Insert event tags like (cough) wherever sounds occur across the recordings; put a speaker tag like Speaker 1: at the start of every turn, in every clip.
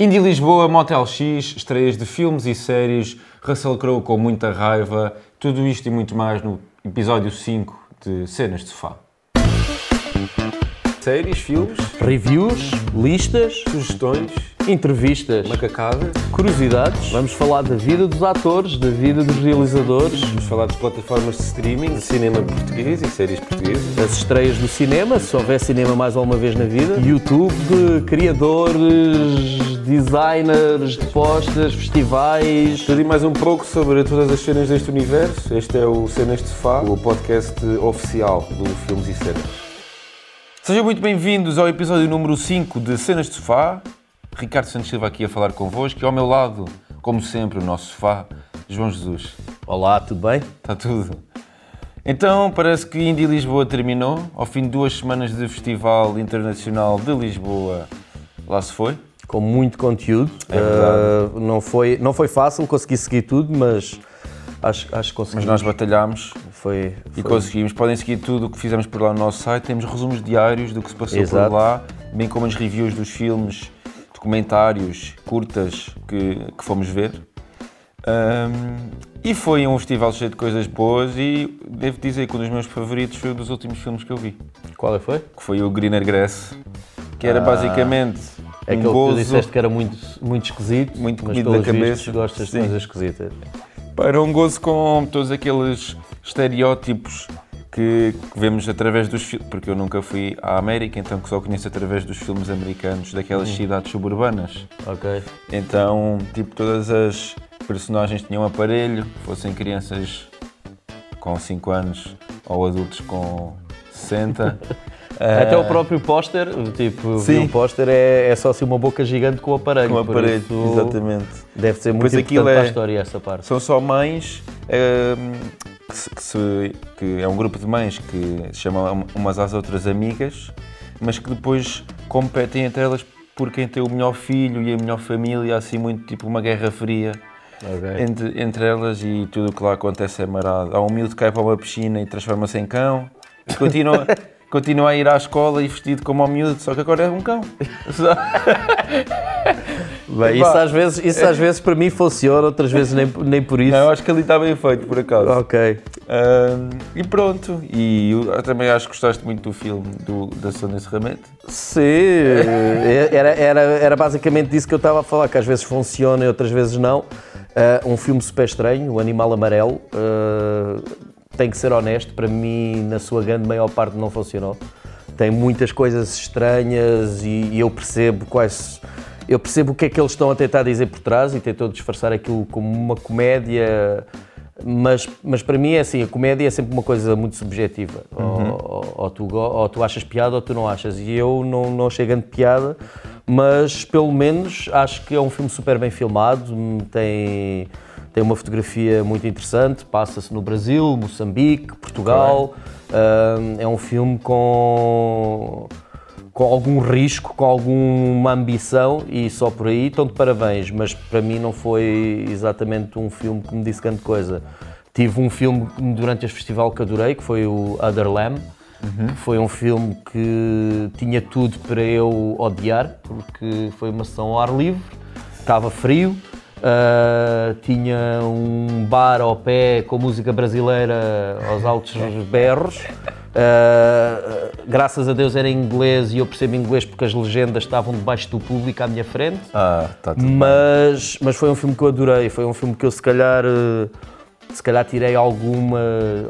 Speaker 1: Indie Lisboa, Motel X, estreias de filmes e séries, Russell Crowe com muita raiva, tudo isto e muito mais no episódio 5 de Cenas de Sofá. Séries, filmes,
Speaker 2: Reviews, listas,
Speaker 1: sugestões,
Speaker 2: entrevistas,
Speaker 1: macacada,
Speaker 2: curiosidades. Vamos falar da vida dos atores, da vida dos realizadores,
Speaker 1: vamos falar de plataformas de streaming, de cinema português e séries portuguesas.
Speaker 2: das estreias do cinema, se houver cinema mais alguma vez na vida, YouTube, criadores, designers de postas, festivais.
Speaker 1: Tudo e mais um pouco sobre todas as cenas deste universo. Este é o Cenas de Sofá, o podcast oficial do Filmes e Cenas. Sejam muito bem-vindos ao episódio número 5 de Cenas de Sofá. Ricardo Santos Silva aqui a falar convosco e ao meu lado, como sempre, o nosso sofá, João Jesus.
Speaker 2: Olá, tudo bem?
Speaker 1: Está tudo. Então, parece que Indie Lisboa terminou. Ao fim de duas semanas de Festival Internacional de Lisboa, lá se foi.
Speaker 2: Com muito conteúdo.
Speaker 1: É.
Speaker 2: Uh, não, foi, não foi fácil conseguir seguir tudo, mas acho, acho que conseguimos.
Speaker 1: Mas nós batalhámos
Speaker 2: Foi,
Speaker 1: e
Speaker 2: foi-
Speaker 1: conseguimos. Podem seguir tudo o que fizemos por lá no nosso site. Temos resumos diários do que se passou
Speaker 2: Exato.
Speaker 1: por lá, bem como as reviews dos filmes, documentários, curtas que, que fomos ver. Ahm, e foi um festival cheio de coisas boas e devo dizer que um dos meus favoritos foi um dos últimos filmes que eu vi,
Speaker 2: Qual é foi?
Speaker 1: que foi o Greener Grass, que era
Speaker 2: Ah,
Speaker 1: basicamente
Speaker 2: É
Speaker 1: um
Speaker 2: aquele que tu
Speaker 1: gozo,
Speaker 2: disseste que era muito, muito esquisito,
Speaker 1: Muito comido da cabeça.
Speaker 2: gostas de
Speaker 1: Sim.
Speaker 2: coisas esquisitas.
Speaker 1: Era um gozo com todos aqueles estereótipos que, que vemos através dos filmes, porque eu nunca fui à América, então que só conheço através dos filmes americanos daquelas cidades suburbanas.
Speaker 2: Ok.
Speaker 1: Então, tipo, todas as personagens tinham aparelho, fossem crianças com 5 anos ou adultos com 60. (laughs)
Speaker 2: Até o próprio póster, tipo,
Speaker 1: Sim.
Speaker 2: um póster é, é só assim uma boca gigante com o aparelho.
Speaker 1: com
Speaker 2: por
Speaker 1: aparelho, exatamente.
Speaker 2: Deve ser muito
Speaker 1: Pois
Speaker 2: importante
Speaker 1: aquilo
Speaker 2: para a
Speaker 1: é-
Speaker 2: história essa parte.
Speaker 1: São só mães, hum, que, se- que se- que é um grupo de mães que se chamam umas às outras amigas, mas que depois competem entre elas por quem tem o melhor filho e a melhor família, assim muito tipo uma guerra fria
Speaker 2: Ok.
Speaker 1: entre, entre elas e tudo o que lá acontece é marado. Há um miúdo que cai para uma piscina e transforma-se em cão, e continua, (laughs) continua a ir à escola e vestido como ao miúdo, só que agora é um cão. (laughs)
Speaker 2: Bem, isso, às vezes, isso às vezes para mim funciona, outras vezes nem, nem por isso.
Speaker 1: Não, eu acho que ali está bem feito, por acaso.
Speaker 2: Ok.
Speaker 1: Ahm, e pronto, e eu também acho que gostaste muito do filme do, da Sônia Serramento.
Speaker 2: Sim, (laughs) era, era, era basicamente disso que eu estava a falar, que às vezes funciona e outras vezes não. Ah, um filme super estranho, O Animal Amarelo, ah, tem que ser honesto, para mim, na sua grande maior parte, não funcionou. Tem muitas coisas estranhas e, e eu percebo quais. Eu percebo o que é que eles estão a tentar dizer por trás e tentou disfarçar aquilo como uma comédia, mas, mas para mim é assim, a comédia é sempre uma coisa muito subjetiva. Ou, ou- ou tu, ou tu achas piada ou tu não achas. E eu não, não achei grande piada, mas pelo menos acho que é um filme super bem filmado, tem, tem uma fotografia muito interessante, passa-se no Brasil, Moçambique, Portugal. Hum, é um filme com com algum risco, com alguma ambição e só por aí estão de parabéns, mas para mim não foi exatamente um filme que me disse grande coisa. Tive um filme durante este festival que adorei, que foi o Other Lamb. Foi um filme que tinha tudo para eu odiar, porque foi uma sessão ao ar livre, estava frio, ah, tinha um bar ao pé com música brasileira aos altos berros. Ah, graças a Deus era em inglês e eu percebo inglês porque as legendas estavam debaixo do público à minha frente.
Speaker 1: Ah, está tudo
Speaker 2: Mas, mas foi um filme que eu adorei, foi um filme que eu se calhar, eh, se calhar tirei alguma,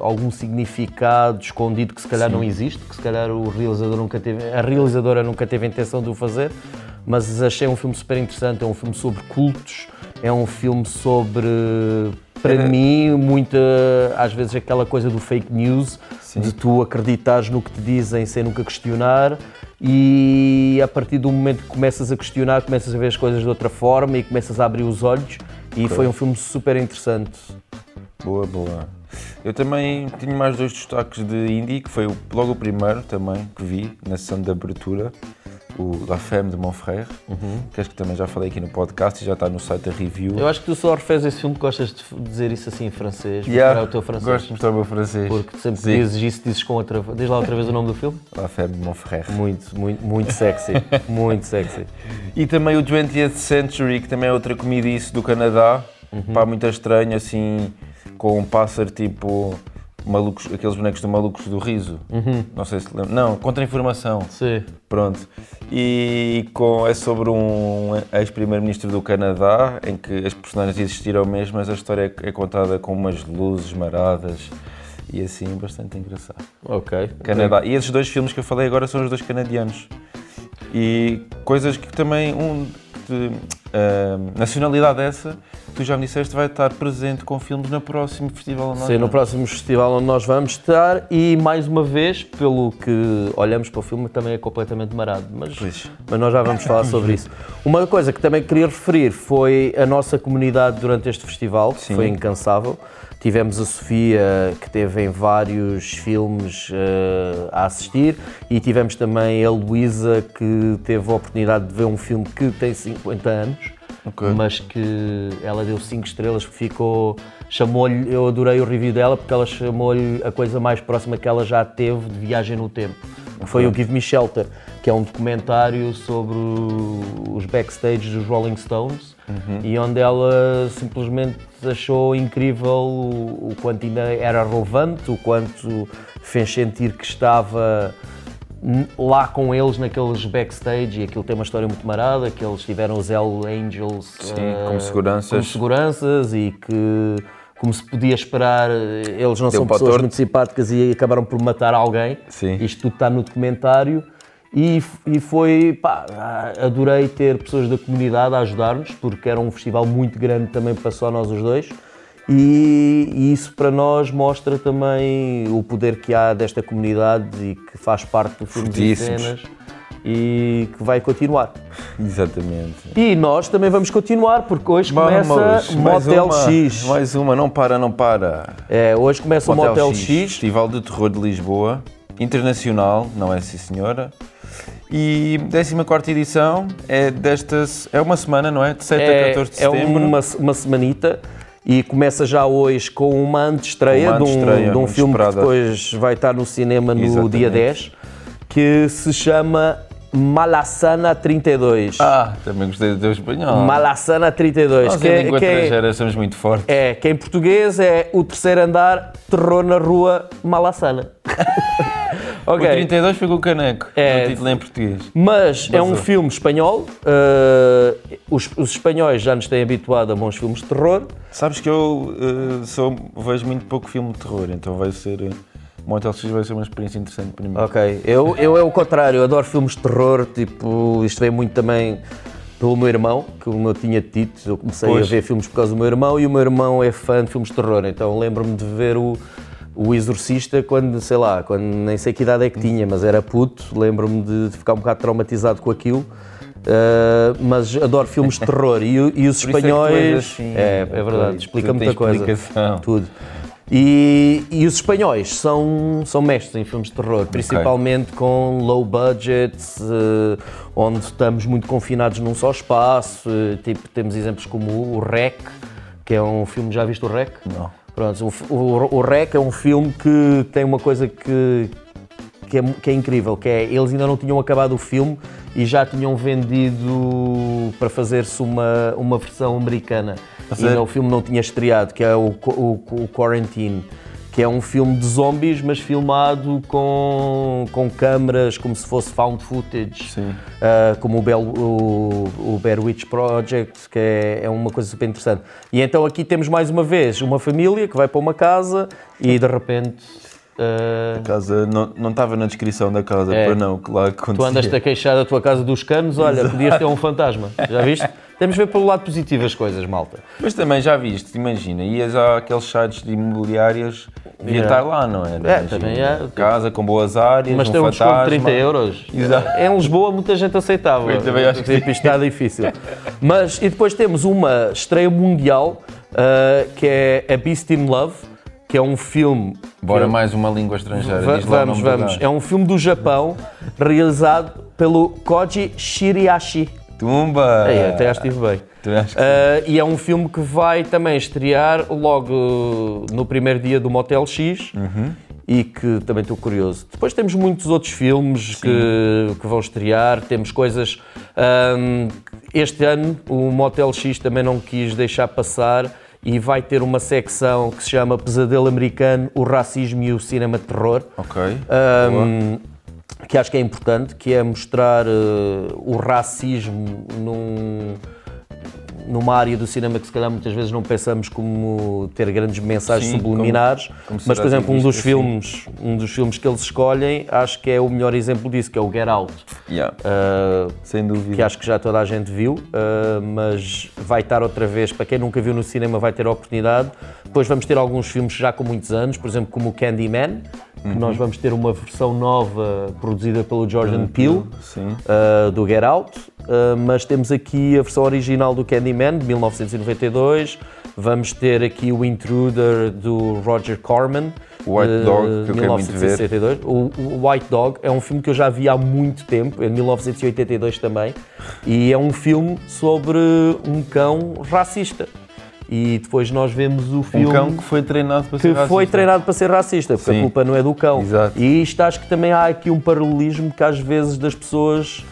Speaker 2: algum significado escondido que se calhar não existe, que se calhar o realizador nunca teve, a realizadora nunca teve a intenção de o fazer, mas achei um filme super interessante, é um filme sobre cultos, é um filme sobre, para mim, muita, às vezes aquela coisa do fake news, de tu acreditares no que te dizem sem nunca questionar e a partir do momento que começas a questionar, começas a ver as coisas de outra forma e começas a abrir os olhos e foi um filme super interessante.
Speaker 1: Boa, boa. Eu também tinha mais dois destaques de indie, que foi logo o primeiro também que vi, na sessão de abertura, o La Femme de Monfrère, que acho que também já falei aqui no podcast e já está no site da review.
Speaker 2: Eu acho que tu só refez esse filme que gostas de dizer isso assim em francês.
Speaker 1: Yeah,
Speaker 2: mostrar o teu francês.
Speaker 1: Gosto de mostrar o meu francês.
Speaker 2: Porque sempre
Speaker 1: Sim.
Speaker 2: dizes isso, dizes com outra Diz lá outra vez o nome do filme.
Speaker 1: La Femme de Monfrère.
Speaker 2: Muito, muito, muito sexy. (laughs) muito sexy.
Speaker 1: E também o 20th Century, que também é outra comedice do Canadá. Pá, muito estranho, assim, com um pássaro tipo. Malucos, aqueles bonecos do Malucos do Riso. Não sei se lembra. Não, Contra-Informação.
Speaker 2: Sim.
Speaker 1: Pronto. E com, é sobre um ex-primeiro-ministro do Canadá, em que as personagens existiram mesmo, mas a história é, é contada com umas luzes maradas e assim, bastante engraçado.
Speaker 2: Ok.
Speaker 1: Canadá. E esses dois filmes que eu falei agora são os dois canadianos. E coisas que também, um ah, nacionalidade essa, tu já me disseste, vai estar presente com filmes no próximo festival. onde nós
Speaker 2: Sim, no próximo festival onde nós vamos estar e mais uma vez, pelo que olhamos para o filme, também é completamente marado. Mas,
Speaker 1: Pois.
Speaker 2: mas nós já vamos falar sobre isso. Uma coisa que também queria referir foi a nossa comunidade durante este festival, que
Speaker 1: Sim.
Speaker 2: foi incansável. Tivemos a Sofia, que teve em vários filmes eh, a assistir, e tivemos também a Luísa, que teve a oportunidade de ver um filme que tem 50 anos
Speaker 1: Ok.
Speaker 2: mas que ela deu 5 estrelas, que ficou. chamou-lhe. Eu adorei o review dela porque ela chamou-lhe a coisa mais próxima que ela já teve de viagem no tempo. Foi o Give Me Shelter, que é um documentário sobre os backstage dos Rolling Stones e onde ela simplesmente achou incrível o, o quanto ainda era relevante, o quanto fez sentir que estava lá com eles naqueles backstage e aquilo tem uma história muito marada, que eles tiveram os Hell Angels
Speaker 1: Sim,
Speaker 2: eh,
Speaker 1: como seguranças.
Speaker 2: como seguranças e que, como se podia esperar, eh, eles não
Speaker 1: Deu
Speaker 2: são pessoas
Speaker 1: torto.
Speaker 2: muito simpáticas e acabaram por matar alguém.
Speaker 1: Sim.
Speaker 2: Isto tudo está no documentário. E, e foi, pá, adorei ter pessoas da comunidade a ajudar-nos, porque era um festival muito grande também para só nós os dois. E, e isso para nós mostra também o poder que há desta comunidade e que faz parte do Filmes e. Cenas e que vai continuar.
Speaker 1: Exatamente.
Speaker 2: E nós também vamos continuar, porque hoje
Speaker 1: Vamos,
Speaker 2: começa Motel
Speaker 1: uma,
Speaker 2: X.
Speaker 1: Mais uma, não para, não para.
Speaker 2: É, hoje começa o Motel, X.
Speaker 1: Festival de Terror de Lisboa, internacional, não é sim senhora. E 14 edição é desta. É uma semana, não é? De 7 a
Speaker 2: É,
Speaker 1: 14 de
Speaker 2: é
Speaker 1: setembro.
Speaker 2: uma, uma semanita e começa já hoje com uma antestreia, de um, de um filme que depois vai estar no cinema no
Speaker 1: Exatamente.
Speaker 2: dia 10, que se chama Malassana 32.
Speaker 1: Ah, também gostei do teu espanhol.
Speaker 2: Malassana 32,
Speaker 1: Nós
Speaker 2: que,
Speaker 1: em
Speaker 2: é,
Speaker 1: língua
Speaker 2: que é-
Speaker 1: estrangeira somos muito fortes.
Speaker 2: é, que em português é o terceiro andar, terror na rua, Malassana. (laughs)
Speaker 1: O
Speaker 2: ok.
Speaker 1: 32 foi com o caneco,
Speaker 2: É.
Speaker 1: o título em português.
Speaker 2: Mas é um
Speaker 1: Basou.
Speaker 2: filme espanhol. uh, os, os espanhóis já nos têm habituado a bons filmes de terror.
Speaker 1: Sabes que eu eh, sou, vejo muito pouco filme de terror, então vai ser. eh, Motel X vai ser uma experiência interessante para mim.
Speaker 2: Ok, eu, eu é o contrário, eu adoro filmes de terror, tipo, isto vem muito também pelo meu irmão, que o meu tinha dito, eu comecei
Speaker 1: Pois.
Speaker 2: a ver filmes por causa do meu irmão e o meu irmão é fã de filmes de terror, então lembro-me de ver o, o Exorcista quando, sei lá, quando nem sei que idade é que tinha, mas era puto, lembro-me de, ficar um bocado traumatizado com aquilo. Uh, mas adoro filmes de terror e, e os
Speaker 1: Por é
Speaker 2: espanhóis.
Speaker 1: assim,
Speaker 2: é, é verdade, explica muita coisa. Tudo. E, e os espanhóis são, são mestres em filmes de terror, principalmente com low budgets, eh, onde estamos muito confinados num só espaço. eh, tipo, temos exemplos como o Rec, que é um filme. Já viste o Rec?
Speaker 1: Não.
Speaker 2: Pronto, o, o, o Rec é um filme que tem uma coisa que, que, é, que é incrível, que é eles ainda não tinham acabado o filme e já tinham vendido para fazer-se uma, uma versão americana. E ainda o filme não tinha estreado, que é o, o, o Quarantine, que é um filme de zombies, mas filmado com, com câmaras como se fosse found footage. Uh, como o, Bell, o, o Bear Witch Project, que é, é uma coisa super interessante. E então aqui temos mais uma vez uma família que vai para uma casa e de repente uh,
Speaker 1: A casa não, não estava na descrição da casa,
Speaker 2: É.
Speaker 1: para não, que lá acontecia.
Speaker 2: tu andas-te a queixar da tua casa dos canos, olha, podias ter um fantasma. Já viste? (laughs) Temos de ver pelo lado positivo as coisas, malta.
Speaker 1: Mas também já viste, imagina, ias àqueles sites de imobiliárias, devia
Speaker 2: Yeah.
Speaker 1: estar lá, não é?
Speaker 2: É,
Speaker 1: Imagina,
Speaker 2: também é.
Speaker 1: Casa com boas áreas,
Speaker 2: Mas
Speaker 1: um
Speaker 2: tem um desconto de
Speaker 1: fantasma.
Speaker 2: 30 euros.
Speaker 1: Exato.
Speaker 2: Em Lisboa muita gente aceitava.
Speaker 1: Eu também acho que
Speaker 2: Tipo, está difícil. Mas, e depois temos uma estreia mundial, uh, que é A Beast in Love, que é um filme...
Speaker 1: Bora mais uma língua estrangeira.
Speaker 2: Va- vamos, vamos. É um filme do Japão realizado pelo Koji Shiriashi.
Speaker 1: Tumba!
Speaker 2: É, até acho que estive bem.
Speaker 1: Que-
Speaker 2: Uh, e é um filme que vai também estrear logo no primeiro dia do Motel X e que também estou curioso. Depois temos muitos outros filmes que, que vão estrear, temos coisas. um, este ano o Motel X também não quis deixar passar e vai ter uma secção que se chama Pesadelo Americano, o Racismo e o Cinema de Terror.
Speaker 1: Ok.
Speaker 2: Um, que acho que é importante, que é mostrar uh, o racismo num, numa área do cinema que se calhar muitas vezes não pensamos como ter grandes mensagens
Speaker 1: Sim,
Speaker 2: subliminares,
Speaker 1: como- como
Speaker 2: mas por exemplo um dos
Speaker 1: assim.
Speaker 2: filmes, um dos filmes que eles escolhem, acho que é o melhor exemplo disso, que é o Get Out.
Speaker 1: Yeah,
Speaker 2: Uh,
Speaker 1: Sem dúvida.
Speaker 2: que acho que já toda a gente viu, uh, mas vai estar outra vez, para quem nunca viu no cinema vai ter a oportunidade. Depois vamos ter alguns filmes já com muitos anos, por exemplo como o Candyman, que nós vamos ter uma versão nova produzida pelo Jordan Peele,
Speaker 1: Sim.
Speaker 2: uh, do Get Out, uh, mas temos aqui a versão original do Candyman, de 1992, vamos ter aqui o Intruder do Roger Corman,
Speaker 1: White
Speaker 2: de
Speaker 1: Dog, que eu quero muito ver.
Speaker 2: 1962. O, o White Dog é um filme que eu já vi há muito tempo, em 1982 também, e é um filme sobre um cão racista. E depois nós vemos o filme
Speaker 1: Um cão que foi treinado para
Speaker 2: que
Speaker 1: ser racista.
Speaker 2: foi treinado para ser racista, porque
Speaker 1: Sim.
Speaker 2: a culpa não é do cão.
Speaker 1: Exato.
Speaker 2: E isto acho que também há aqui um paralelismo que às vezes das pessoas.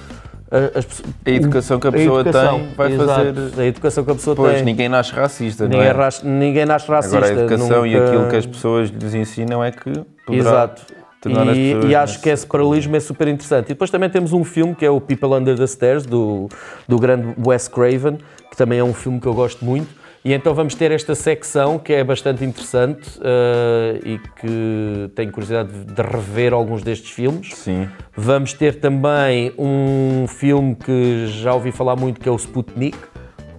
Speaker 2: a- As, pessoas-
Speaker 1: A educação que a pessoa
Speaker 2: educação,
Speaker 1: tem vai
Speaker 2: exato,
Speaker 1: fazer-
Speaker 2: A educação que a pessoa
Speaker 1: Pois,
Speaker 2: tem.
Speaker 1: ninguém nasce racista,
Speaker 2: Ninguém,
Speaker 1: não é?
Speaker 2: ras- ninguém nasce racista.
Speaker 1: Agora a educação e
Speaker 2: nunca-
Speaker 1: aquilo que as pessoas lhes ensinam é que
Speaker 2: Exato.
Speaker 1: as
Speaker 2: E, e acho que esse paralelismo é super interessante. E depois também temos um filme que é o People Under the Stairs, do, do grande Wes Craven, que também é um filme que eu gosto muito. E então vamos ter esta secção que é bastante interessante eh, e que tenho curiosidade de- rever alguns destes filmes.
Speaker 1: Sim.
Speaker 2: Vamos ter também um filme que já ouvi falar muito, que é o Sputnik,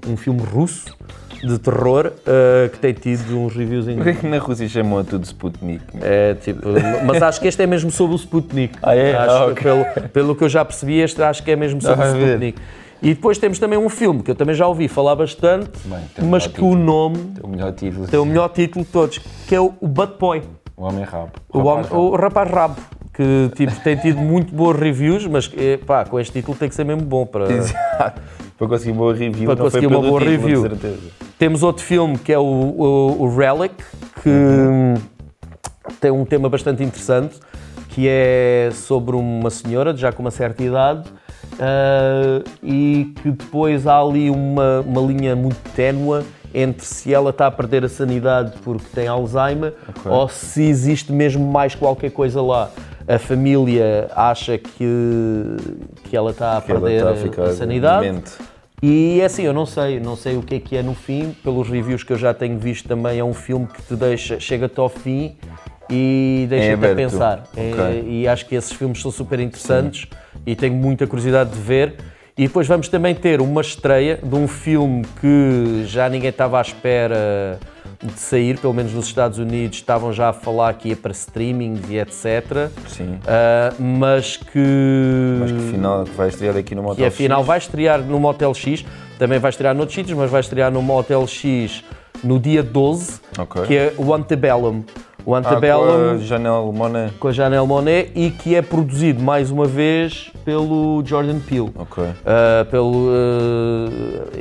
Speaker 2: um filme russo de terror, eh, que tem tido uns reviews em...
Speaker 1: Porquê que na Rússia chamam tudo Sputnik?
Speaker 2: É, tipo, mas acho que este é mesmo sobre o Sputnik.
Speaker 1: Ah, é?
Speaker 2: Acho
Speaker 1: Ah,
Speaker 2: que
Speaker 1: ok.
Speaker 2: pelo, pelo que eu já percebi, este acho que é mesmo sobre
Speaker 1: Ah,
Speaker 2: o
Speaker 1: a ver.
Speaker 2: E depois temos também um filme que eu também já ouvi falar bastante,
Speaker 1: Bem, tem
Speaker 2: mas que o nome
Speaker 1: O melhor título.
Speaker 2: tem o melhor título de todos, que é o Butt Boy,
Speaker 1: O Homem Rabo.
Speaker 2: o, homem- o Rapaz Rabo, que tipo, tem tido muito boas reviews, mas eh, pá, com este título tem que ser mesmo bom para.
Speaker 1: Exato. Para conseguir uma boa review,
Speaker 2: Para conseguir
Speaker 1: foi
Speaker 2: uma boa
Speaker 1: título,
Speaker 2: review.
Speaker 1: certeza.
Speaker 2: Temos outro filme que é o, o, o Relic, que hum, tem um tema bastante interessante, que é sobre uma senhora já com uma certa idade ah, e que depois há ali uma, uma linha muito ténua entre se ela está a perder a sanidade porque tem Alzheimer
Speaker 1: Ok.
Speaker 2: ou se existe mesmo mais qualquer coisa lá. A família acha que, que ela está a
Speaker 1: Que
Speaker 2: perder
Speaker 1: está a
Speaker 2: a- sanidade.
Speaker 1: demente.
Speaker 2: E é assim, eu não sei, não sei o que é que é no fim, pelos reviews que eu já tenho visto também, é um filme que te deixa, chega-te ao fim e deixa-te a pensar. É-
Speaker 1: Ok.
Speaker 2: e acho que esses filmes são super interessantes e tenho muita curiosidade de ver. E depois vamos também ter uma estreia de um filme que já ninguém estava à espera de sair, pelo menos nos Estados Unidos estavam já a falar que ia para streaming e etc.
Speaker 1: Sim.
Speaker 2: Ah, mas que
Speaker 1: Mas que afinal que vai estrear aqui no Motel
Speaker 2: que afinal
Speaker 1: X.
Speaker 2: vai estrear no Motel X, também vai estrear noutros sítios, mas vai estrear no Motel X no dia 12,
Speaker 1: Ok.
Speaker 2: que é o Antebellum. O
Speaker 1: Ah, com
Speaker 2: Antebellum
Speaker 1: a Janelle Monáe.
Speaker 2: com a Janelle Monet e que é produzido mais uma vez pelo Jordan Peele.
Speaker 1: Ok.
Speaker 2: Uh, pelo, uh,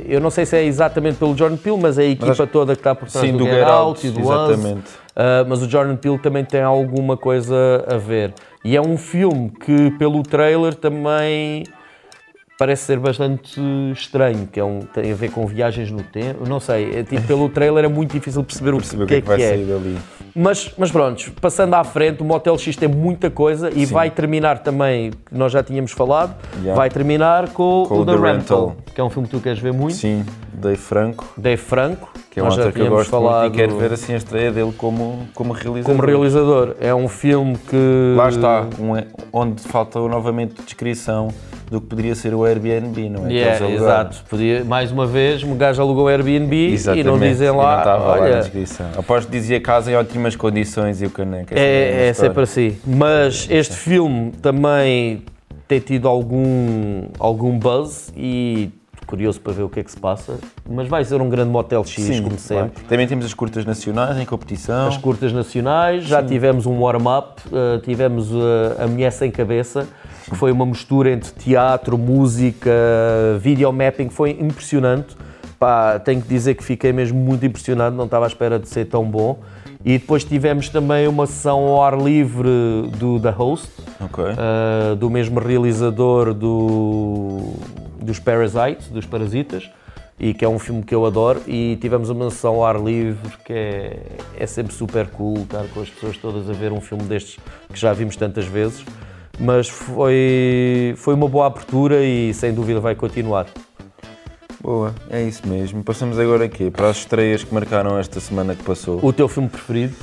Speaker 2: eu não sei se é exatamente pelo Jordan Peele, mas é a equipa
Speaker 1: acho-
Speaker 2: toda que está por trás
Speaker 1: Sim,
Speaker 2: do,
Speaker 1: do
Speaker 2: Get
Speaker 1: Get
Speaker 2: Out e do Us.
Speaker 1: exatamente.
Speaker 2: Uh, mas o Jordan Peele também tem alguma coisa a ver. E é um filme que, pelo trailer, também parece ser bastante estranho, que é um, tem a ver com viagens no tempo. Não sei, é, tipo, pelo trailer é muito difícil perceber o
Speaker 1: Perceber
Speaker 2: que,
Speaker 1: que é que vai
Speaker 2: é.
Speaker 1: sair dali.
Speaker 2: Mas, mas pronto, passando à frente, o Motel X tem muita coisa e vai terminar também, nós já tínhamos falado,
Speaker 1: Yeah.
Speaker 2: vai terminar com,
Speaker 1: Com
Speaker 2: o The,
Speaker 1: The
Speaker 2: Rental,
Speaker 1: Rental.
Speaker 2: que é um filme que tu queres ver muito.
Speaker 1: Sim, Dave Franco,
Speaker 2: Dave Franco,
Speaker 1: que é um
Speaker 2: nós já
Speaker 1: ator que eu
Speaker 2: tínhamos
Speaker 1: gosto muito
Speaker 2: falado
Speaker 1: e quero ver assim a estreia dele como, como realizador.
Speaker 2: como realizador. É um filme que.
Speaker 1: Lá está, um é- onde falta novamente descrição do que poderia ser o Airbnb, não é?
Speaker 2: Yeah, exato. Podia, mais uma vez, um gajo alugou o Airbnb
Speaker 1: Exatamente.
Speaker 2: e não dizem
Speaker 1: e não
Speaker 2: lá.
Speaker 1: estava lá na
Speaker 2: olha,
Speaker 1: descrição. Aposto que dizia casa em ótimas condições e o caneco.
Speaker 2: É, é sempre assim. Mas este filme também tem tido algum, algum buzz e curioso para ver o que é que se passa. Mas vai ser um grande Motel X, como sempre.
Speaker 1: vai. Também temos as curtas nacionais em competição.
Speaker 2: As curtas nacionais, já tivemos um warm-up, uh, tivemos uh, a Mulher Sem Cabeça, que foi uma mistura entre teatro, música, videomapping, foi impressionante. Pá, tenho que dizer que fiquei mesmo muito impressionado, não estava à espera de ser tão bom. E depois tivemos também uma sessão ao ar livre do The Host,
Speaker 1: Ok.
Speaker 2: uh, do mesmo realizador do, dos Parasites, dos Parasitas, e que é um filme que eu adoro. E tivemos uma sessão ao ar livre que é, é sempre super cool, estar com as pessoas todas a ver um filme destes que já vimos tantas vezes. Mas foi, foi uma boa abertura e sem dúvida vai continuar.
Speaker 1: Boa, é isso mesmo. Passamos agora aqui para as estreias que marcaram esta semana que passou.
Speaker 2: O teu filme preferido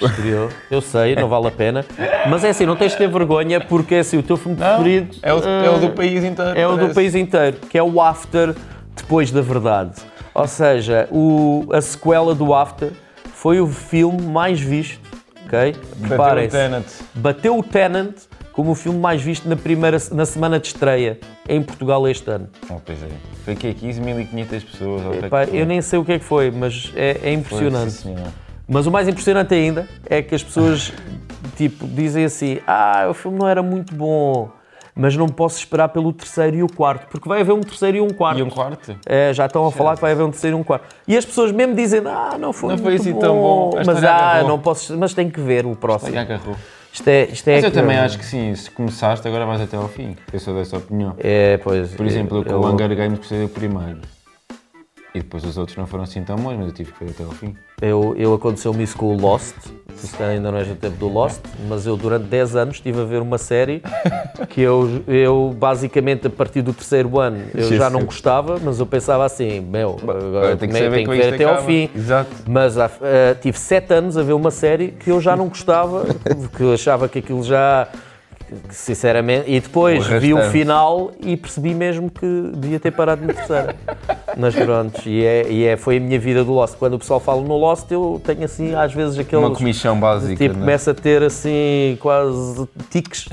Speaker 2: estreou, eu sei, não vale a pena. Mas é assim, não tens de ter vergonha porque é assim, o teu filme preferido
Speaker 1: é o, é o do país inteiro.
Speaker 2: é o do país inteiro, que é o After depois da verdade. Ou seja, o, a sequela do After foi o filme mais visto, ok?
Speaker 1: Bateu o. Tenet.
Speaker 2: Bateu o Tenant como o filme mais visto na primeira na semana de estreia em Portugal este ano.
Speaker 1: Oh, pois é. Foi aqui 15.500 pessoas. ou o que é
Speaker 2: Epá,
Speaker 1: que foi?
Speaker 2: eu nem sei o que é que foi, mas é, é
Speaker 1: Foi,
Speaker 2: impressionante.
Speaker 1: senhor.
Speaker 2: Mas o mais impressionante ainda é que as pessoas (laughs) tipo, dizem assim: Ah, o filme não era muito bom, mas não posso esperar pelo terceiro e o quarto, porque vai haver um terceiro e um quarto.
Speaker 1: E um quarto?
Speaker 2: É, já estão a falar que vai haver um terceiro e um quarto. E as pessoas mesmo dizem: Ah, não foi,
Speaker 1: Não foi assim tão bom.
Speaker 2: Mas ah,
Speaker 1: agarrou."
Speaker 2: não posso, mas tem que ver o próximo. Isto é, isto é
Speaker 1: Mas eu
Speaker 2: que-
Speaker 1: também acho que sim, se começaste, agora vais até ao fim. Eu sou dessa opinião.
Speaker 2: É, pois.
Speaker 1: Por exemplo, eu com
Speaker 2: eu-
Speaker 1: o Hunger Games gostei do primeiro. E depois os outros não foram assim tão bons, mas eu tive que ver até ao fim.
Speaker 2: Eu, eu aconteceu-me isso com o Lost, se calhar ainda não é do tempo do Lost, mas eu durante 10 anos estive a ver uma série (laughs) que eu, eu basicamente a partir do terceiro ano eu já não gostava, mas eu pensava assim, meu, agora
Speaker 1: tem que
Speaker 2: tenho
Speaker 1: saber
Speaker 2: tenho que ver até ao
Speaker 1: acaba.
Speaker 2: fim.
Speaker 1: Exato.
Speaker 2: Mas ah, tive 7 anos a ver uma série que eu já não gostava, (laughs) que eu achava que aquilo já que, sinceramente, e depois
Speaker 1: Um
Speaker 2: vi o final e percebi mesmo que devia ter parado na terceira. Mas pronto, e, é, e é, foi a minha vida do Lost. Quando o pessoal fala no Lost, eu tenho assim, às vezes, aqueles.
Speaker 1: Uma comissão básica.
Speaker 2: Tipo,
Speaker 1: né?
Speaker 2: começa a ter assim, quase tiques,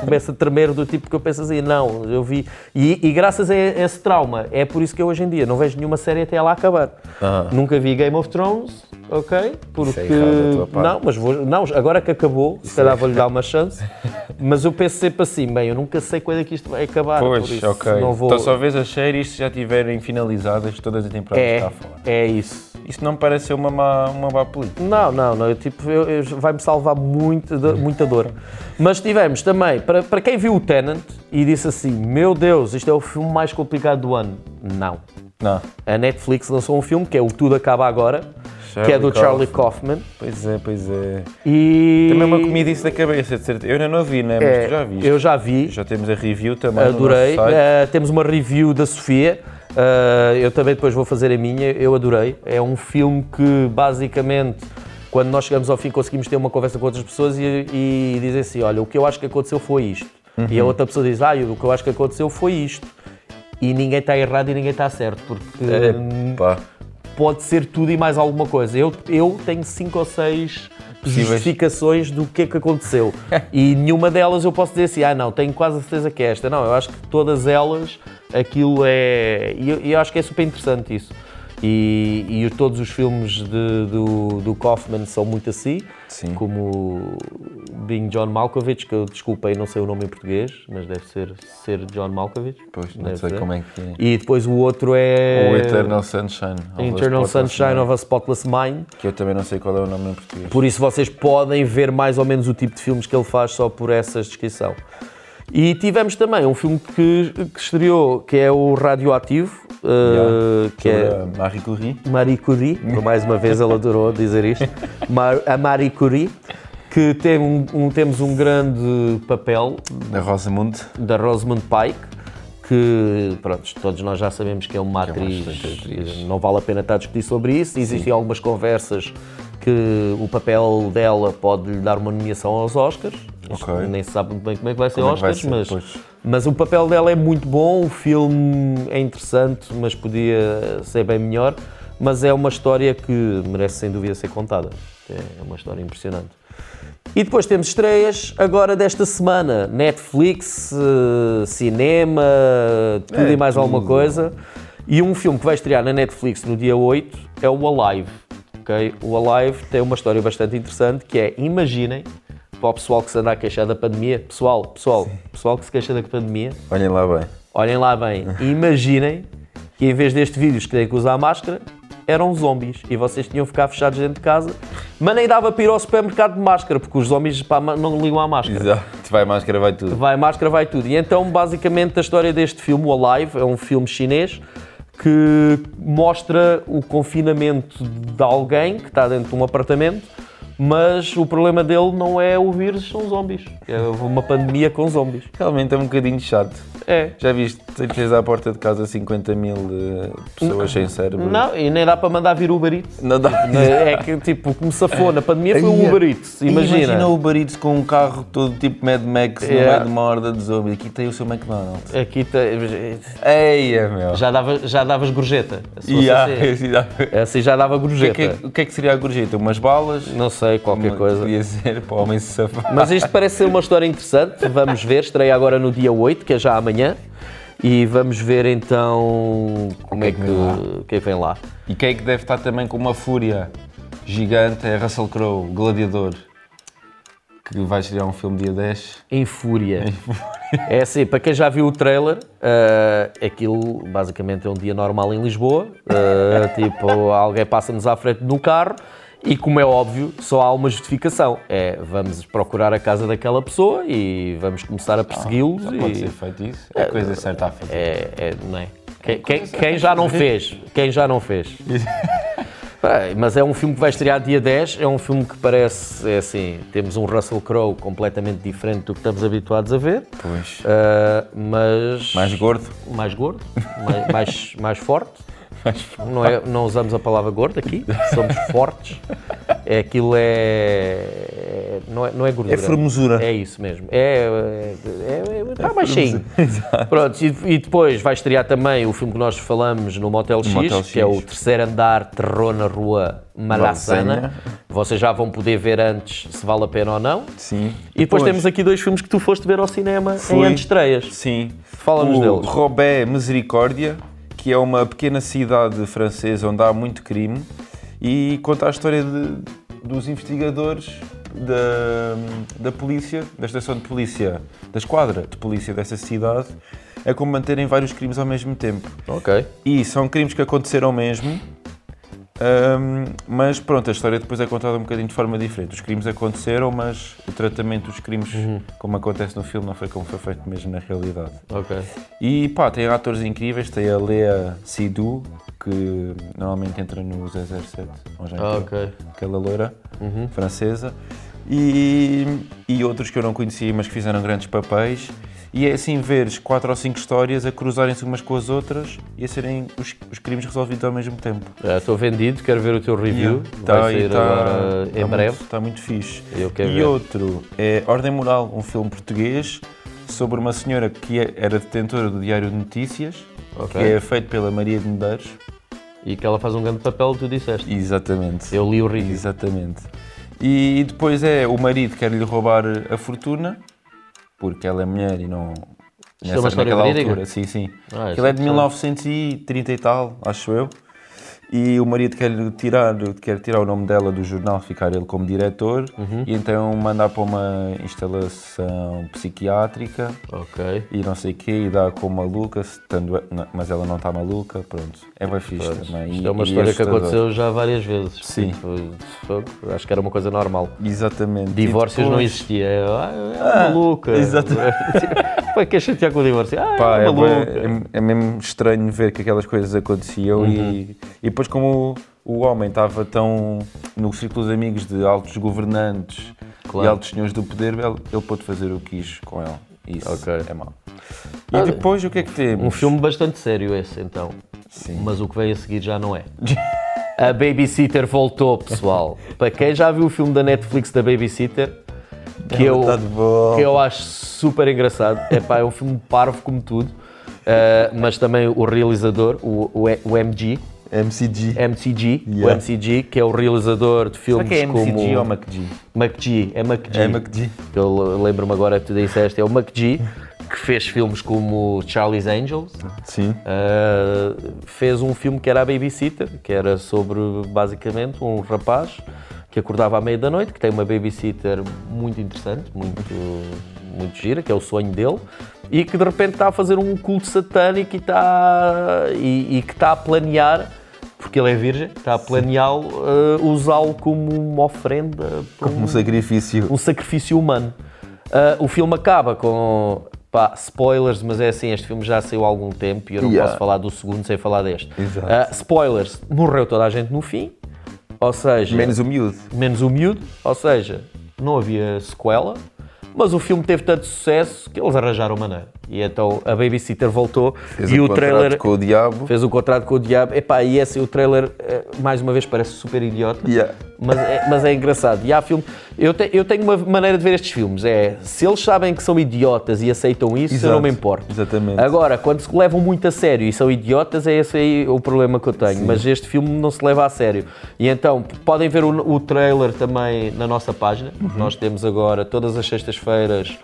Speaker 2: começa a tremer do tipo que eu penso assim, não, eu vi. E, e graças a esse trauma, é por isso que eu hoje em dia não vejo nenhuma série até ela acabar.
Speaker 1: Ah.
Speaker 2: Nunca vi Game of Thrones, ok? Porque.
Speaker 1: da tua parte.
Speaker 2: não, mas vou, não, agora que acabou, se calhar vou-lhe dar uma chance. Mas eu penso sempre assim, bem, eu nunca sei quando é que isto vai acabar. por
Speaker 1: Pois,
Speaker 2: isso
Speaker 1: ok.
Speaker 2: Não vou...
Speaker 1: Então só vês as séries se já estiverem finalizadas todas as temporadas
Speaker 2: é,
Speaker 1: está a falar.
Speaker 2: é isso.
Speaker 1: Isso não me parece ser uma má, uma má política.
Speaker 2: Não, não, não. Eu, tipo, eu- eu- vai-me salvar muito, de- muita dor. Mas tivemos também, para, para quem viu o Tenant e disse assim: Meu Deus, isto é o filme mais complicado do ano. Não.
Speaker 1: Não.
Speaker 2: A Netflix lançou um filme que é o Tudo Acaba Agora, que é do Charlie Kaufman.
Speaker 1: Pois é, pois é.
Speaker 2: E.
Speaker 1: Também uma comida isso da cabeça, de certeza. Eu ainda não vi, né? Mas
Speaker 2: É,
Speaker 1: tu já viste.
Speaker 2: Eu já vi.
Speaker 1: Já temos a review também
Speaker 2: Adorei.
Speaker 1: no.
Speaker 2: Uh, temos uma review da Sofia. Uh, eu também depois vou fazer a minha. Eu adorei. É um filme que basicamente, quando nós chegamos ao fim, conseguimos ter uma conversa com outras pessoas e, e dizer assim: olha, o que eu acho que aconteceu foi isto. E a
Speaker 1: Uhum.
Speaker 2: outra pessoa diz: ah, o que eu acho que aconteceu foi isto. E ninguém está errado e ninguém está certo, porque hum,
Speaker 1: Epá.
Speaker 2: Pode ser tudo e mais alguma coisa. Eu, eu tenho cinco ou seis justificações do que é que aconteceu. (laughs) e nenhuma delas eu posso dizer assim, ah não, tenho quase a certeza que é esta. Não, eu acho que todas elas, aquilo é... E eu, eu acho que é super interessante isso. E, e todos os filmes de- do, do Kaufman são muito assim,
Speaker 1: Sim.
Speaker 2: como Being John Malkovich, que eu desculpei, não sei o nome em português, mas deve ser ser John Malkovich.
Speaker 1: Pois, não sei
Speaker 2: ser.
Speaker 1: como é que é.
Speaker 2: E depois o outro é...
Speaker 1: O Eternal Sunshine.
Speaker 2: Eternal Sunshine of a Spotless Mind.
Speaker 1: Que eu também não sei qual é o nome em português.
Speaker 2: Por isso vocês podem ver mais ou menos o tipo de filmes que ele faz só por essa descrição. E tivemos também um filme que, que estreou, que é o Radioativo, uh, que
Speaker 1: Sobre
Speaker 2: é
Speaker 1: Marie Curie.
Speaker 2: Marie Curie, mais uma vez ela adorou dizer isto, a Marie Curie, que tem um, um- temos um grande papel
Speaker 1: Da Rosamund.
Speaker 2: da Rosamund Pike, que pronto, todos nós já sabemos que é uma
Speaker 1: é uma
Speaker 2: atriz,
Speaker 1: atriz.
Speaker 2: não vale a pena estar a discutir sobre isso. Existem algumas conversas que o papel dela pode lhe dar uma nomeação aos Oscars. Isto
Speaker 1: Ok.
Speaker 2: Nem se sabe muito bem como é que vai ser
Speaker 1: Como é que vai
Speaker 2: Oscars,
Speaker 1: ser,
Speaker 2: mas, mas o papel dela é muito bom, o filme é interessante, mas podia ser bem melhor. Mas é uma história que merece sem dúvida ser contada. É uma história impressionante. E depois temos estreias agora desta semana. Netflix, eh, cinema, tudo
Speaker 1: É,
Speaker 2: e mais alguma
Speaker 1: tudo.
Speaker 2: coisa. E um filme que vai estrear na Netflix no dia 8 é o Alive. ok? O Alive tem uma história bastante interessante que é, imaginem, para o pessoal que se anda a queixar da pandemia, pessoal, pessoal, pessoal que se queixa da pandemia,
Speaker 1: Olhem lá bem.
Speaker 2: olhem lá bem, (laughs) imaginem que em vez deste que têm que usar máscara, eram zombies e vocês tinham que ficar fechados dentro de casa, mas nem dava para ir ao supermercado de máscara, porque os zombies pá, não ligam à máscara.
Speaker 1: Exato. Vai máscara, vai tudo.
Speaker 2: Vai máscara, vai tudo. E então, basicamente, a história deste filme, o Alive, é um filme chinês que mostra o confinamento de alguém que está dentro de um apartamento, mas o problema dele não é o vírus, são zombies. É uma pandemia com zombies.
Speaker 1: Realmente é um bocadinho chato.
Speaker 2: É.
Speaker 1: Já viste, tens à porta de casa 50 mil eh, pessoas sem cérebro.
Speaker 2: Não, e nem dá para mandar vir Uber Eats.
Speaker 1: Não dá.
Speaker 2: É que, tipo, como safou na pandemia foi o. Uber Eats, imagina.
Speaker 1: Imagina o Uber Eats com um carro todo tipo Mad Max no
Speaker 2: Yeah.
Speaker 1: meio de uma horda de zombies. Aqui tem o seu McDonald's.
Speaker 2: Aqui tá-
Speaker 1: Eia, meu.
Speaker 2: já, dava, já davas gorjeta.
Speaker 1: Yeah,
Speaker 2: assim. (laughs) Assim já dava
Speaker 1: O que, é
Speaker 2: gorjeta.
Speaker 1: que, o que é que seria a gorjeta? Umas balas?
Speaker 2: Não sei, qualquer
Speaker 1: Uma-
Speaker 2: coisa.
Speaker 1: Podia ser para o homem se safar.
Speaker 2: Mas isto parece ser uma história interessante. Vamos ver, estreia agora no dia 8, que é já amanhã. E vamos ver então como é que, o que é que vem lá.
Speaker 1: E quem é que deve estar também com uma fúria gigante é Russell Crowe, Gladiador, que vai estrear um filme dia 10.
Speaker 2: Em fúria. É assim, para quem já viu o trailer, eh, aquilo basicamente é um dia normal em Lisboa. Eh, (laughs) tipo, alguém passa-nos à frente no carro e, como é óbvio, só há uma justificação. É, vamos procurar a casa daquela pessoa e vamos começar a persegui-los.
Speaker 1: Já
Speaker 2: e-
Speaker 1: pode ser feito isso. É a coisa certa a fazer.
Speaker 2: É, é, não é? Quem, quem- quem já não fez? Quem já não fez? (laughs) Mas é um filme que vai estrear dia 10, é um filme que parece, é assim, temos um Russell Crowe completamente diferente do que estamos habituados a ver,
Speaker 1: Pois.
Speaker 2: ah, mas
Speaker 1: Mais gordo.
Speaker 2: mais gordo, mais, mais, mais forte. (laughs) Não, é, não usamos a palavra gordo aqui, somos fortes. É, aquilo é, é- não é. Não é gordura.
Speaker 1: É formosura.
Speaker 2: É isso mesmo. É, é, é, está mais cheio. Pronto, e, e depois vai estrear também o filme que nós falamos no Motel X,
Speaker 1: Motel
Speaker 2: que é o
Speaker 1: X.
Speaker 2: terceiro andar, terror na rua Malassana. Vocês já vão poder ver antes se vale a pena ou não.
Speaker 1: Sim.
Speaker 2: E depois temos aqui dois filmes que tu foste ver ao cinema em
Speaker 1: Fui.
Speaker 2: antestreias.
Speaker 1: Sim.
Speaker 2: Fala-nos
Speaker 1: o
Speaker 2: deles.
Speaker 1: Robé Misericórdia, que é uma pequena cidade francesa onde há muito crime e conta a história de- dos investigadores da, da polícia, da estação de polícia, da esquadra de polícia dessa cidade, a combaterem vários crimes ao mesmo tempo.
Speaker 2: Ok.
Speaker 1: E são crimes que aconteceram mesmo, hum, mas pronto, a história depois é contada um bocadinho de forma diferente. Os crimes aconteceram, mas o tratamento dos crimes, como acontece no filme, não foi como foi feito mesmo na realidade.
Speaker 2: Ok.
Speaker 1: E pá, tem atores incríveis, tem a Lea Sidou, que normalmente entra no 007, ou já entrou,
Speaker 2: Ok.
Speaker 1: aquela loira francesa, e, e outros que eu não conhecia, mas que fizeram grandes papéis. E é assim veres quatro ou cinco histórias a cruzarem-se umas com as outras e a serem os, os crimes resolvidos ao mesmo tempo.
Speaker 2: Já estou vendido, quero ver o teu review.
Speaker 1: Tá,
Speaker 2: Vai sair
Speaker 1: tá-
Speaker 2: agora
Speaker 1: tá
Speaker 2: em breve.
Speaker 1: Muito, está muito fixe. E
Speaker 2: ver.
Speaker 1: outro é Ordem Moral, um filme português sobre uma senhora que é- era detentora do Diário de Notícias,
Speaker 2: Ok.
Speaker 1: que é feito pela Maria de Medeiros.
Speaker 2: E que ela faz um grande papel, tu disseste.
Speaker 1: Exatamente.
Speaker 2: Eu li o review.
Speaker 1: Exatamente. E depois é o marido quer lhe roubar a fortuna, porque ela é mulher e não.
Speaker 2: Isto é uma história
Speaker 1: naquela
Speaker 2: verídica?
Speaker 1: altura, sim, sim.
Speaker 2: Ah,
Speaker 1: Aquilo é de
Speaker 2: isso é
Speaker 1: 1930 e tal, acho eu. E o marido quer tirar, quer tirar o nome dela do jornal, ficar ele como diretor,
Speaker 2: Uhum.
Speaker 1: e então mandar para uma instalação psiquiátrica
Speaker 2: Ok.
Speaker 1: e não sei o quê, e dá com maluca, estando- não, mas ela não está maluca, pronto. É bem fixe também.
Speaker 2: Isto
Speaker 1: e-
Speaker 2: é uma história que aconteceu já várias vezes.
Speaker 1: Sim.
Speaker 2: Tipo, acho que era uma coisa normal.
Speaker 1: Exatamente.
Speaker 2: Divórcios não
Speaker 1: depois-
Speaker 2: existia. É, ah, é maluca.
Speaker 1: exatamente. (laughs)
Speaker 2: Para que chatear com o divórcio? Ah,
Speaker 1: Pá,
Speaker 2: é
Speaker 1: é, é- é mesmo estranho ver que aquelas coisas aconteciam
Speaker 2: Uhum.
Speaker 1: e, e depois como o, o homem estava tão no círculo de amigos de altos governantes
Speaker 2: Claro.
Speaker 1: e altos senhores do poder, ele, ele pôde fazer o que quis com ele. Isso
Speaker 2: Ok.
Speaker 1: é mau. E
Speaker 2: Ah,
Speaker 1: depois o que é que temos?
Speaker 2: Um filme bastante sério esse, então.
Speaker 1: Sim.
Speaker 2: Mas o que vem a seguir já não é. (laughs) A Babysitter voltou, pessoal. Para quem já viu o filme da Netflix da Babysitter, que eu,
Speaker 1: de volta.
Speaker 2: que eu acho super engraçado. É pá, é um filme parvo como tudo. Uh, mas também o realizador, o, o, o MG,
Speaker 1: MCG.
Speaker 2: MCG, o
Speaker 1: Yeah.
Speaker 2: MCG, que é o realizador de
Speaker 1: Será
Speaker 2: filmes
Speaker 1: que é MCG
Speaker 2: como
Speaker 1: ou McG?
Speaker 2: McG, é McG.
Speaker 1: É McG.
Speaker 2: eu lembro-me agora que tu disseste, é o McG, que fez filmes como Charlie's Angels,
Speaker 1: Sim.
Speaker 2: Uh, fez um filme que era a Babysitter, que era sobre basicamente um rapaz que acordava à meia da noite, que tem uma babysitter muito interessante, muito, muito gira, que é o sonho dele, e que de repente está a fazer um culto satânico e, está, e, e que está a planear, porque ele é virgem, está a planear uh, usá-lo como uma ofrenda,
Speaker 1: Como um sacrifício.
Speaker 2: um sacrifício humano. Uh, o filme acaba com. Pá, spoilers, mas é assim, este filme já saiu há algum tempo e eu não
Speaker 1: Yeah.
Speaker 2: posso falar do segundo sem falar deste.
Speaker 1: Exato.
Speaker 2: Uh, spoilers, morreu toda a gente no fim, ou seja,
Speaker 1: Menos o miúdo.
Speaker 2: menos o miúdo, ou seja, não havia sequela, mas o filme teve tanto sucesso que eles arranjaram maneira. E então a Babysitter voltou
Speaker 1: Fez
Speaker 2: e o
Speaker 1: contrato
Speaker 2: trailer
Speaker 1: com o diabo.
Speaker 2: fez o contrato com o diabo. Epá, e esse o trailer, eh, mais uma vez, parece super idiota.
Speaker 1: Yeah.
Speaker 2: Mas é, mas é engraçado. E há filme. Eu, te- eu tenho uma maneira de ver estes filmes. É se eles sabem que são idiotas e aceitam isso, eu
Speaker 1: Exato.
Speaker 2: não me importo.
Speaker 1: Exatamente.
Speaker 2: Agora, quando se levam muito a sério e são idiotas, é esse aí o problema que eu tenho. Mas este filme não se leva a sério. E então, podem ver o, o trailer também na nossa página. porque Nós temos agora, todas as sextas-feiras,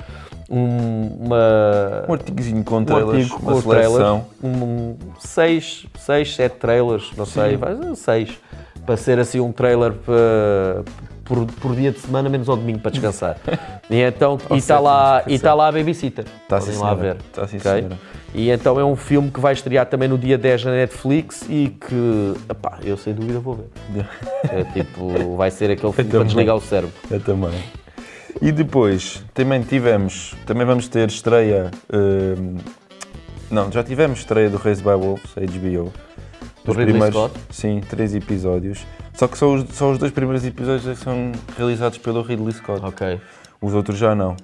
Speaker 2: um- uma,
Speaker 1: Um artigozinho com
Speaker 2: um
Speaker 1: trailers,
Speaker 2: artigo
Speaker 1: uma
Speaker 2: com os trailers,
Speaker 1: seleção.
Speaker 2: um, seis, seis, sete trailers, não sei, vai ser seis, para ser assim um trailer pa- por, por dia de semana, menos ao domingo para descansar. (laughs) e então, e está lá, e está lá a babysitter.
Speaker 1: Tá,
Speaker 2: Podem
Speaker 1: sim,
Speaker 2: lá ver.
Speaker 1: Tá, sim,
Speaker 2: ok?
Speaker 1: senhora.
Speaker 2: E então é um filme que vai estrear também no dia 10 na Netflix e que, epá, eu sem dúvida vou ver. (laughs) É tipo, vai ser aquele filme para desligar o cérebro.
Speaker 1: Eu também. E depois, também tivemos, também vamos ter estreia. hum, não, já tivemos estreia do Raised by Wolves, HBO. Os
Speaker 2: Ridley Scott?
Speaker 1: Sim, três episódios. Só que só os, só os dois primeiros episódios é que são realizados pelo Ridley Scott.
Speaker 2: Ok.
Speaker 1: Os outros já não.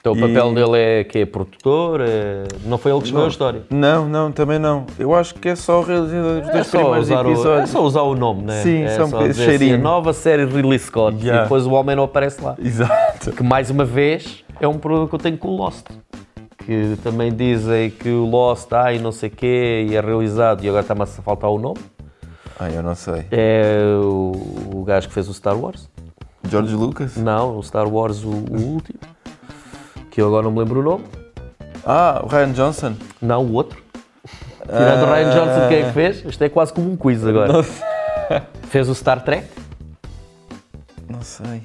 Speaker 2: Então o
Speaker 1: E-
Speaker 2: papel dele é que é produtor, é- não foi ele que escreveu a história.
Speaker 1: Não, não, também não. Eu acho que é só realizar os
Speaker 2: É
Speaker 1: dois primeiros
Speaker 2: usar o, é
Speaker 1: episódios.
Speaker 2: só usar o nome, né?
Speaker 1: Sim,
Speaker 2: é
Speaker 1: só um
Speaker 2: só dizer assim,
Speaker 1: cheirinho.
Speaker 2: a nova série Ridley Scott
Speaker 1: Yeah.
Speaker 2: e depois o homem não aparece lá.
Speaker 1: Exato.
Speaker 2: Que mais uma vez é um problema que eu tenho com o Lost. Que também dizem que o Lost, ai não sei quê, e é realizado, e agora está-me a faltar o nome.
Speaker 1: Ai, eu não sei.
Speaker 2: É o, o gajo que fez o Star Wars.
Speaker 1: George Lucas?
Speaker 2: Não, o Star Wars, o, o último. Que eu agora não me lembro o nome.
Speaker 1: Ah, o Ryan Johnson.
Speaker 2: Não, o outro. Tirando o Ryan Johnson, quem é que fez? Isto é quase como um quiz agora. Fez o Star Trek.
Speaker 1: Não sei.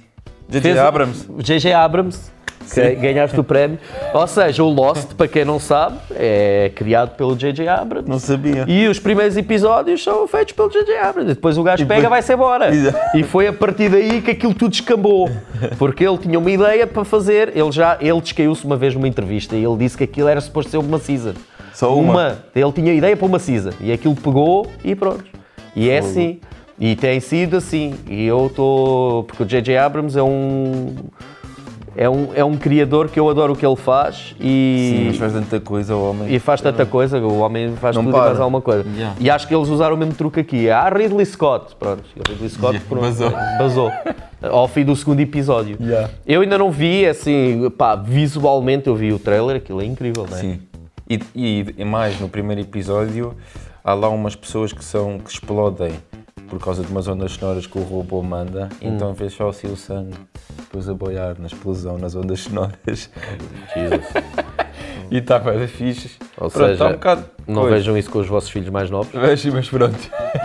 Speaker 1: J.J. Abrams.
Speaker 2: J.J. Abrams. Que ganhaste o prémio. Ou seja, o Lost, para quem não sabe, é criado pelo J.J. Abrams.
Speaker 1: Não sabia.
Speaker 2: E os primeiros episódios são feitos pelo J.J. Abrams. E depois o gajo pega e vai-se embora. E foi a partir daí que aquilo tudo descambou. Porque ele tinha uma ideia para fazer. Ele já ele descaiu-se uma vez numa entrevista e ele disse que aquilo era suposto ser uma season.
Speaker 1: Só uma?
Speaker 2: Ele tinha ideia para uma season. E aquilo pegou e pronto. E é assim. E tem sido assim. E eu estou. Porque o J.J. Abrams é um. É um, é um criador que eu adoro o que ele faz e,
Speaker 1: Sim, mas faz tanta coisa o homem.
Speaker 2: e faz tanta coisa, o homem faz
Speaker 1: Não
Speaker 2: tudo
Speaker 1: para.
Speaker 2: e mais alguma coisa.
Speaker 1: Yeah.
Speaker 2: E acho que eles usaram o mesmo truque aqui. Ah, Ridley Scott. Pronto, Ridley Scott
Speaker 1: Yeah, basou.
Speaker 2: basou. Ao fim do segundo episódio.
Speaker 1: Yeah.
Speaker 2: Eu ainda não vi, assim, pá, visualmente eu vi o trailer, aquilo é incrível, não é?
Speaker 1: Sim. E, e, e mais, no primeiro episódio, há lá umas pessoas que, são, que explodem por causa de umas ondas sonoras que o robô manda,
Speaker 2: Hum.
Speaker 1: então vês só assim o sangue depois a boiar na explosão, nas ondas sonoras.
Speaker 2: Jesus.
Speaker 1: e está bem fixe.
Speaker 2: Ou
Speaker 1: Pronto,
Speaker 2: seja,
Speaker 1: tá um bocado.
Speaker 2: Não
Speaker 1: coisa.
Speaker 2: vejam isso com os vossos filhos mais novos,
Speaker 1: Vejo, mas pronto.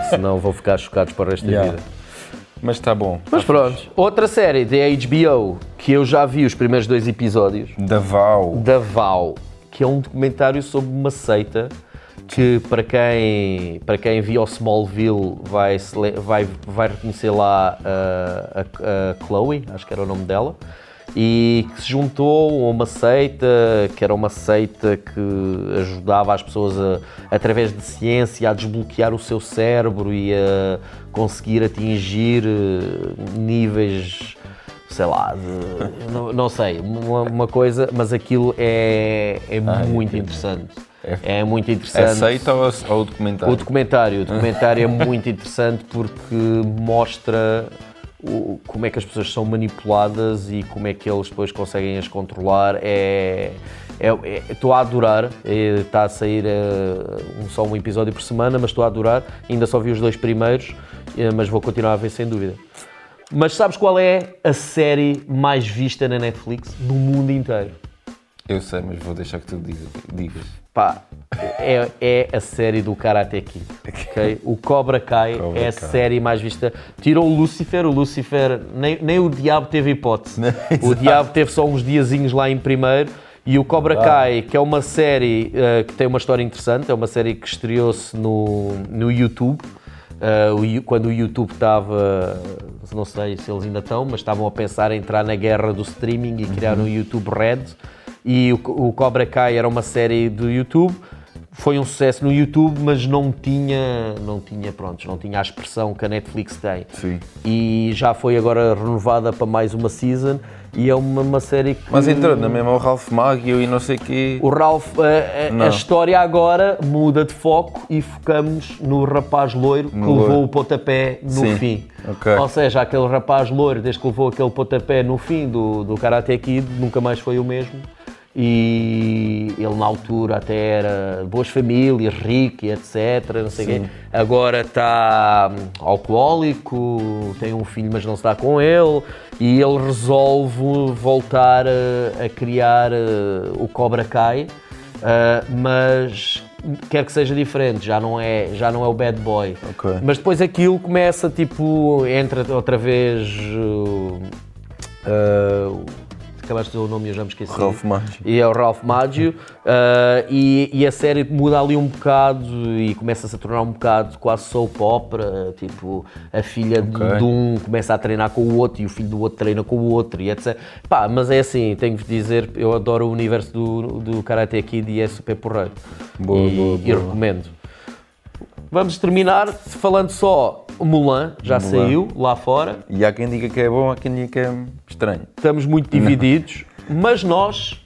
Speaker 2: senão vão ficar chocados para o resto
Speaker 1: Yeah.
Speaker 2: da vida.
Speaker 1: Mas está bom.
Speaker 2: Mas pronto, outra série da HBO que eu já vi os primeiros dois episódios,
Speaker 1: Da Val.
Speaker 2: da Val, que é um documentário sobre uma seita que para quem, para quem viu o Smallville vai, vai, vai reconhecer lá a, a- a Chloe, acho que era o nome dela, e que se juntou a uma seita, que era uma seita que ajudava as pessoas a, através de ciência a desbloquear o seu cérebro e a conseguir atingir eh, níveis sei lá, de- não, não sei, uma, uma coisa, mas aquilo é, é muito interessante. É, muito
Speaker 1: É
Speaker 2: interessante.
Speaker 1: seita ou, ou o documentário?
Speaker 2: O documentário, o documentário é muito interessante porque mostra o- como é que as pessoas são manipuladas e como é que eles depois conseguem as controlar. É, é- é- estou a adorar, É, está a sair eh, um, só um episódio por semana, mas estou a adorar. Ainda só vi os dois primeiros, eh, mas vou continuar a ver sem dúvida. Mas sabes qual é a série mais vista na Netflix no mundo inteiro?
Speaker 1: Eu sei, mas vou deixar que tu digas. digas.
Speaker 2: Pá, é, é a série do Karate Kid, ok? O Cobra Kai
Speaker 1: Cobra
Speaker 2: é a
Speaker 1: Kai.
Speaker 2: série mais vista. Tirou o Lucifer, o Lucifer, nem, nem o Diabo teve hipótese. (laughs)
Speaker 1: Não,
Speaker 2: o. Diabo teve só uns diazinhos lá em primeiro. E o Cobra Kai, que é uma série eh, que tem uma história interessante, é uma série que estreou-se no, no YouTube. Uh, quando o YouTube estava, não sei se eles ainda estão, mas estavam a pensar em entrar na guerra do streaming e criar um YouTube Red. E o, o Cobra Kai era uma série do YouTube. Foi um sucesso no YouTube, mas não tinha, não tinha, pronto, não tinha a expressão que a Netflix tem.
Speaker 1: Sim.
Speaker 2: E já foi agora renovada para mais uma season e é uma, uma série que
Speaker 1: Mas entrou na mesma o Ralph Maggio e não sei quê.
Speaker 2: o Ralph, a, a- a história agora muda de foco e focamos no rapaz loiro que
Speaker 1: No
Speaker 2: levou
Speaker 1: loiro.
Speaker 2: o pontapé no
Speaker 1: Sim,
Speaker 2: fim.
Speaker 1: ok.
Speaker 2: Ou seja, aquele rapaz loiro, desde que levou aquele pontapé no fim do, do Karate Kid, nunca mais foi o mesmo. E ele na altura até era de boas famílias, rico e etc. Não sei quê. Agora está hum, alcoólico, tem um filho, mas não se dá com ele. E ele resolve voltar a, a criar eh, o Cobra Kai. Uh, mas quer que seja diferente, já não é, já não é o bad boy.
Speaker 1: Ok.
Speaker 2: Mas depois aquilo começa tipo, entra outra vez. Uh, uh, acabaste de dizer o nome e eu já me esqueci.
Speaker 1: Ralph Maggio.
Speaker 2: E é o Ralph Maggio. uh, e, e a série muda ali um bocado e começa-se a tornar um bocado quase soap opera. Tipo, a filha de-
Speaker 1: Ok.
Speaker 2: de um começa a treinar com o outro e o filho do outro treina com o outro e etc. Pá, mas é assim, tenho que dizer, eu adoro o universo do, do Karate Kid e é super porreiro.
Speaker 1: Boa,
Speaker 2: e,
Speaker 1: boa,
Speaker 2: e
Speaker 1: boa.
Speaker 2: recomendo. Vamos terminar falando só Mulan, já
Speaker 1: Mulan.
Speaker 2: saiu lá fora.
Speaker 1: E há quem diga que é bom, há quem diga que é estranho.
Speaker 2: Estamos muito divididos, mas nós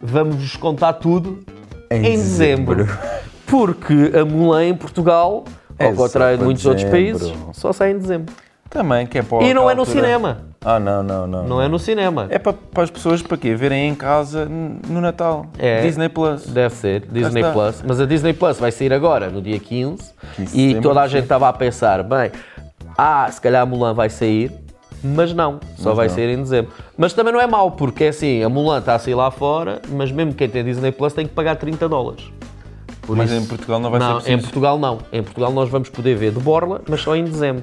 Speaker 2: vamos vos contar tudo em,
Speaker 1: Em
Speaker 2: dezembro.
Speaker 1: dezembro.
Speaker 2: Porque a Mulan em Portugal,
Speaker 1: É
Speaker 2: ao contrário de muitos outros países, só sai em dezembro.
Speaker 1: Também, que é para
Speaker 2: E não é no
Speaker 1: altura.
Speaker 2: cinema.
Speaker 1: Ah, não, não, não.
Speaker 2: Não é no cinema.
Speaker 1: É para, para as pessoas para quê? Verem em casa no Natal.
Speaker 2: É.
Speaker 1: Disney Plus.
Speaker 2: Deve ser, Disney. Plus. Mas a Disney Plus vai sair agora, no dia 15.
Speaker 1: 15 de
Speaker 2: e toda a
Speaker 1: sim.
Speaker 2: gente estava a pensar, bem, ah, se calhar a Mulan vai sair, mas não, só
Speaker 1: Mas
Speaker 2: vai
Speaker 1: não.
Speaker 2: sair em dezembro. Mas também não é mau, porque é assim, a Mulan está a sair lá fora, mas mesmo quem tem Disney Plus tem que pagar 30 dólares. Por
Speaker 1: Mas
Speaker 2: isso-
Speaker 1: em Portugal não vai
Speaker 2: não,
Speaker 1: ser
Speaker 2: em. Portugal não. Em Portugal nós vamos poder ver de borla, mas só em dezembro.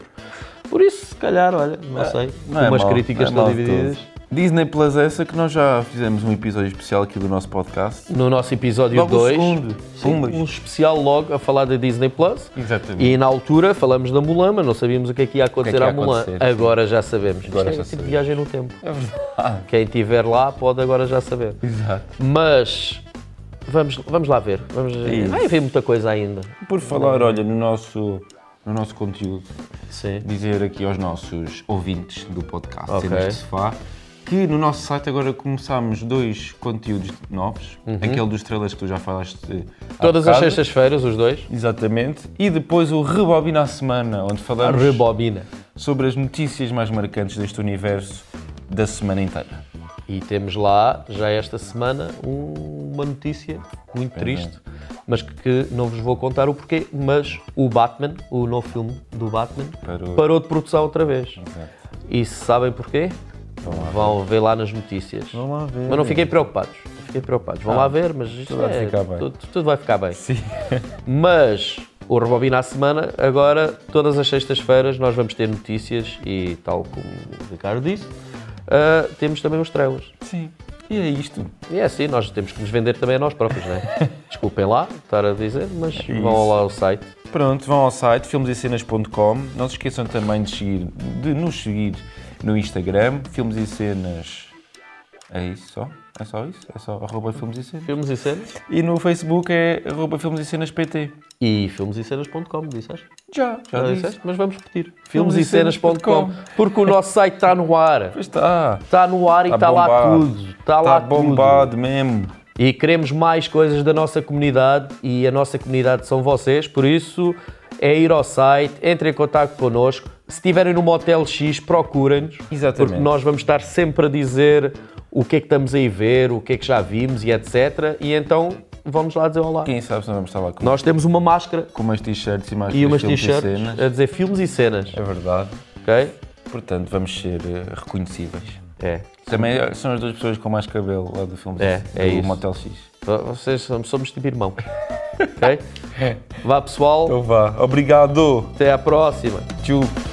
Speaker 2: Por isso, se calhar, olha, não sei,
Speaker 1: Não é
Speaker 2: umas
Speaker 1: mau,
Speaker 2: críticas
Speaker 1: não é
Speaker 2: estão divididas.
Speaker 1: todo. Disney Plus é essa que nós já fizemos um episódio especial aqui do nosso podcast.
Speaker 2: No nosso episódio
Speaker 1: Logo o
Speaker 2: 2,
Speaker 1: segundo. Pumbas.
Speaker 2: um especial logo a falar da Disney Plus.
Speaker 1: Exatamente.
Speaker 2: E na altura falamos da Mulan, mas não sabíamos o que é que ia acontecer
Speaker 1: que ia
Speaker 2: à Mulan.
Speaker 1: acontecer, sim.
Speaker 2: agora já sabemos.
Speaker 1: Agora
Speaker 2: Isto
Speaker 1: já
Speaker 2: é tipo viagem no tempo.
Speaker 1: É verdade.
Speaker 2: Quem estiver lá pode agora já saber.
Speaker 1: Exato.
Speaker 2: Mas vamos, vamos lá ver. Vamos, vai haver muita coisa ainda.
Speaker 1: Por falar, olha, no nosso, no nosso conteúdo,
Speaker 2: Sim.
Speaker 1: dizer aqui aos nossos ouvintes do podcast
Speaker 2: Ok.
Speaker 1: Cenas de Sofá que no nosso site agora começámos dois conteúdos novos. Aquele dos trailers que tu já falaste.
Speaker 2: Uhum. Todas as sextas-feiras, os dois.
Speaker 1: Exatamente. E depois o Rebobina à Semana, onde falamos
Speaker 2: Rebobina.
Speaker 1: sobre as notícias mais marcantes deste universo da semana inteira.
Speaker 2: E temos lá, já esta semana, um- uma notícia muito triste, mas que, não vos vou contar o porquê, mas o Batman, o novo filme do Batman,
Speaker 1: Parou.
Speaker 2: parou de produção outra vez. E se sabem porquê? Vão ver lá nas notícias.
Speaker 1: Vão lá ver.
Speaker 2: Mas não fiquem preocupados. Não fiquem preocupados. Vão lá ver, mas isto
Speaker 1: tudo vai
Speaker 2: é-
Speaker 1: ficar bem.
Speaker 2: Tudo, tudo vai ficar bem.
Speaker 1: Sim. (laughs)
Speaker 2: Mas o Rebobina à Semana, agora, todas as sextas-feiras, nós vamos ter notícias e, tal como o Ricardo disse, ah, temos também os trailers.
Speaker 1: Sim. E é isto.
Speaker 2: E é assim, nós temos que nos vender também a nós próprios, não é? (laughs) Desculpem lá estar a dizer, mas vão lá ao site.
Speaker 1: Pronto, vão ao site filmesecenas.com. Não se esqueçam também de, seguir, de nos seguir no Instagram, Filmes e Cenas. É isso só? É só isso? É só arroba Filmes e Cenas.
Speaker 2: Filmes e cenas.
Speaker 1: E no Facebook é arroba Filmes e Cenas PT.
Speaker 2: E filmesecenas.com, disseste?
Speaker 1: Já, já
Speaker 2: Já
Speaker 1: disse.
Speaker 2: disseste? Mas vamos repetir.
Speaker 1: Filmesecenas.com.
Speaker 2: Porque o nosso site está no ar.
Speaker 1: Pois está.
Speaker 2: Está no ar e
Speaker 1: Tá
Speaker 2: está lá
Speaker 1: bombado.
Speaker 2: tudo. Está lá
Speaker 1: Está bombado mesmo.
Speaker 2: E queremos mais coisas da nossa comunidade e a nossa comunidade são vocês, por isso é ir ao site, entrem em contato connosco. Se estiverem num motel X, procurem-nos.
Speaker 1: Exatamente.
Speaker 2: Porque nós vamos estar sempre a dizer o que é que estamos aí ver, o que é que já vimos e etc. E então vamos lá dizer olá.
Speaker 1: Quem sabe se não vamos estar lá com,
Speaker 2: Nós temos uma máscara
Speaker 1: com umas t-shirts e mais
Speaker 2: e umas t-shirts
Speaker 1: cenas.
Speaker 2: a dizer filmes e cenas,
Speaker 1: É verdade.
Speaker 2: ok?
Speaker 1: Portanto, vamos ser eh, reconhecíveis.
Speaker 2: É.
Speaker 1: Também são as duas pessoas com mais cabelo lá do filme
Speaker 2: É, é
Speaker 1: do
Speaker 2: isso.
Speaker 1: Motel X.
Speaker 2: Vocês somos, somos tipo irmão. ok? (laughs) Vá pessoal,
Speaker 1: Então vá. Obrigado.
Speaker 2: até à próxima.
Speaker 1: Tchau.